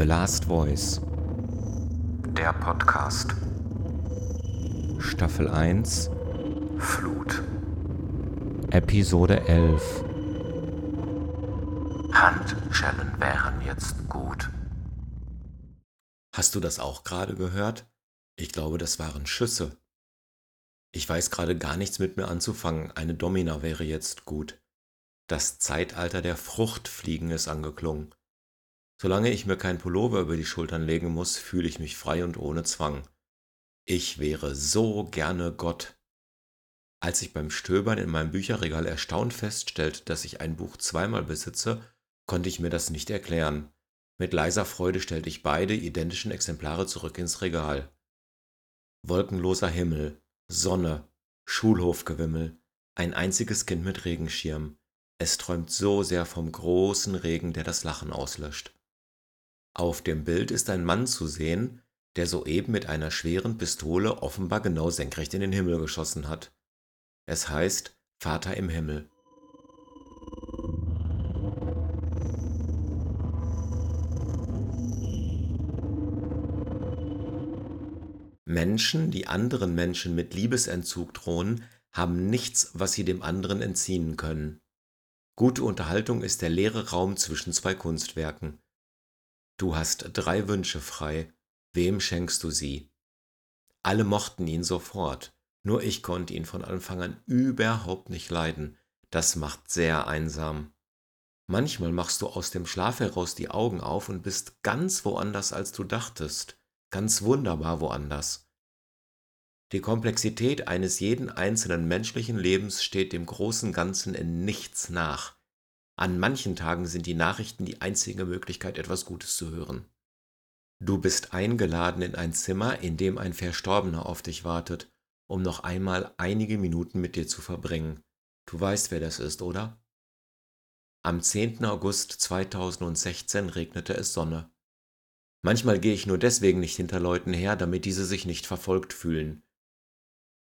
The Last Voice. Der Podcast. Staffel 1. Flut. Episode 11. Handschellen wären jetzt gut. Hast du das auch gerade gehört? Ich glaube, das waren Schüsse. Ich weiß gerade gar nichts mit mir anzufangen. Eine Domina wäre jetzt gut. Das Zeitalter der Fruchtfliegen ist angeklungen. Solange ich mir kein Pullover über die Schultern legen muss, fühle ich mich frei und ohne Zwang. Ich wäre so gerne Gott. Als ich beim Stöbern in meinem Bücherregal erstaunt feststellte, dass ich ein Buch zweimal besitze, konnte ich mir das nicht erklären. Mit leiser Freude stellte ich beide identischen Exemplare zurück ins Regal. Wolkenloser Himmel, Sonne, Schulhofgewimmel, ein einziges Kind mit Regenschirm. Es träumt so sehr vom großen Regen, der das Lachen auslöscht. Auf dem Bild ist ein Mann zu sehen, der soeben mit einer schweren Pistole offenbar genau senkrecht in den Himmel geschossen hat. Es heißt Vater im Himmel. Menschen, die anderen Menschen mit Liebesentzug drohen, haben nichts, was sie dem anderen entziehen können. Gute Unterhaltung ist der leere Raum zwischen zwei Kunstwerken. Du hast drei Wünsche frei, wem schenkst du sie? Alle mochten ihn sofort, nur ich konnte ihn von Anfang an überhaupt nicht leiden, das macht sehr einsam. Manchmal machst du aus dem Schlaf heraus die Augen auf und bist ganz woanders, als du dachtest ganz wunderbar woanders. Die Komplexität eines jeden einzelnen menschlichen Lebens steht dem großen Ganzen in nichts nach. An manchen Tagen sind die Nachrichten die einzige Möglichkeit, etwas Gutes zu hören. Du bist eingeladen in ein Zimmer, in dem ein Verstorbener auf dich wartet, um noch einmal einige Minuten mit dir zu verbringen. Du weißt, wer das ist, oder? Am 10. August 2016 regnete es Sonne. Manchmal gehe ich nur deswegen nicht hinter Leuten her, damit diese sich nicht verfolgt fühlen.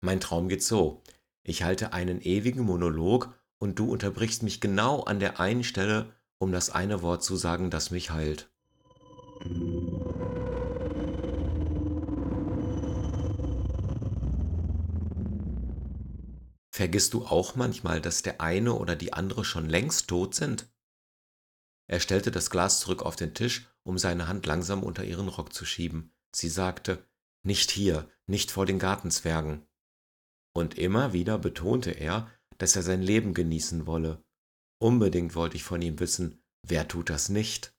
Mein Traum geht so. Ich halte einen ewigen Monolog und du unterbrichst mich genau an der einen Stelle, um das eine Wort zu sagen, das mich heilt. Vergisst du auch manchmal, dass der eine oder die andere schon längst tot sind? Er stellte das Glas zurück auf den Tisch, um seine Hand langsam unter ihren Rock zu schieben. Sie sagte, nicht hier, nicht vor den Gartenzwergen. Und immer wieder betonte er, dass er sein Leben genießen wolle. Unbedingt wollte ich von ihm wissen, wer tut das nicht?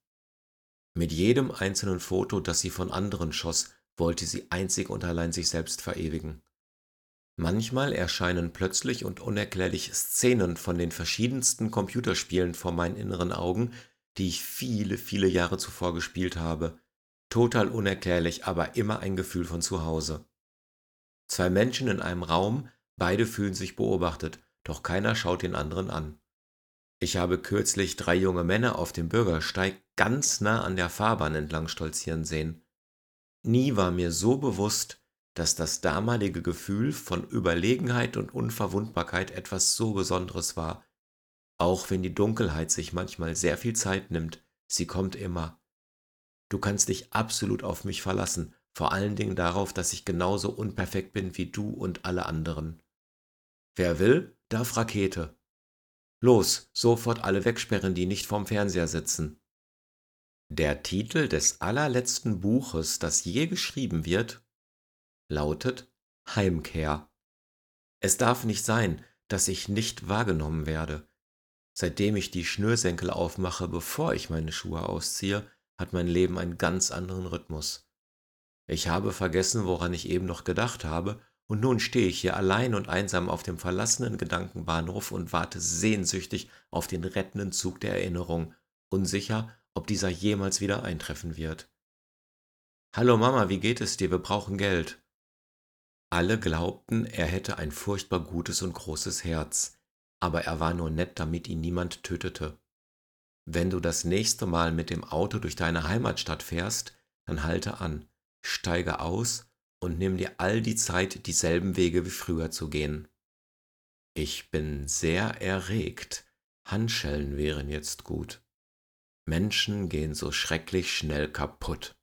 Mit jedem einzelnen Foto, das sie von anderen schoss, wollte sie einzig und allein sich selbst verewigen. Manchmal erscheinen plötzlich und unerklärlich Szenen von den verschiedensten Computerspielen vor meinen inneren Augen, die ich viele, viele Jahre zuvor gespielt habe. Total unerklärlich, aber immer ein Gefühl von Zuhause. Zwei Menschen in einem Raum, beide fühlen sich beobachtet, doch keiner schaut den anderen an. Ich habe kürzlich drei junge Männer auf dem Bürgersteig ganz nah an der Fahrbahn entlang stolzieren sehen. Nie war mir so bewusst, dass das damalige Gefühl von Überlegenheit und Unverwundbarkeit etwas so Besonderes war, auch wenn die Dunkelheit sich manchmal sehr viel Zeit nimmt, sie kommt immer. Du kannst dich absolut auf mich verlassen, vor allen Dingen darauf, dass ich genauso unperfekt bin wie du und alle anderen. Wer will, darf Rakete. Los, sofort alle wegsperren, die nicht vorm Fernseher sitzen. Der Titel des allerletzten Buches, das je geschrieben wird, lautet Heimkehr. Es darf nicht sein, dass ich nicht wahrgenommen werde, Seitdem ich die Schnürsenkel aufmache, bevor ich meine Schuhe ausziehe, hat mein Leben einen ganz anderen Rhythmus. Ich habe vergessen, woran ich eben noch gedacht habe, und nun stehe ich hier allein und einsam auf dem verlassenen Gedankenbahnhof und warte sehnsüchtig auf den rettenden Zug der Erinnerung, unsicher, ob dieser jemals wieder eintreffen wird. Hallo Mama, wie geht es dir? Wir brauchen Geld. Alle glaubten, er hätte ein furchtbar gutes und großes Herz aber er war nur nett, damit ihn niemand tötete. Wenn du das nächste Mal mit dem Auto durch deine Heimatstadt fährst, dann halte an, steige aus und nimm dir all die Zeit, dieselben Wege wie früher zu gehen. Ich bin sehr erregt. Handschellen wären jetzt gut. Menschen gehen so schrecklich schnell kaputt.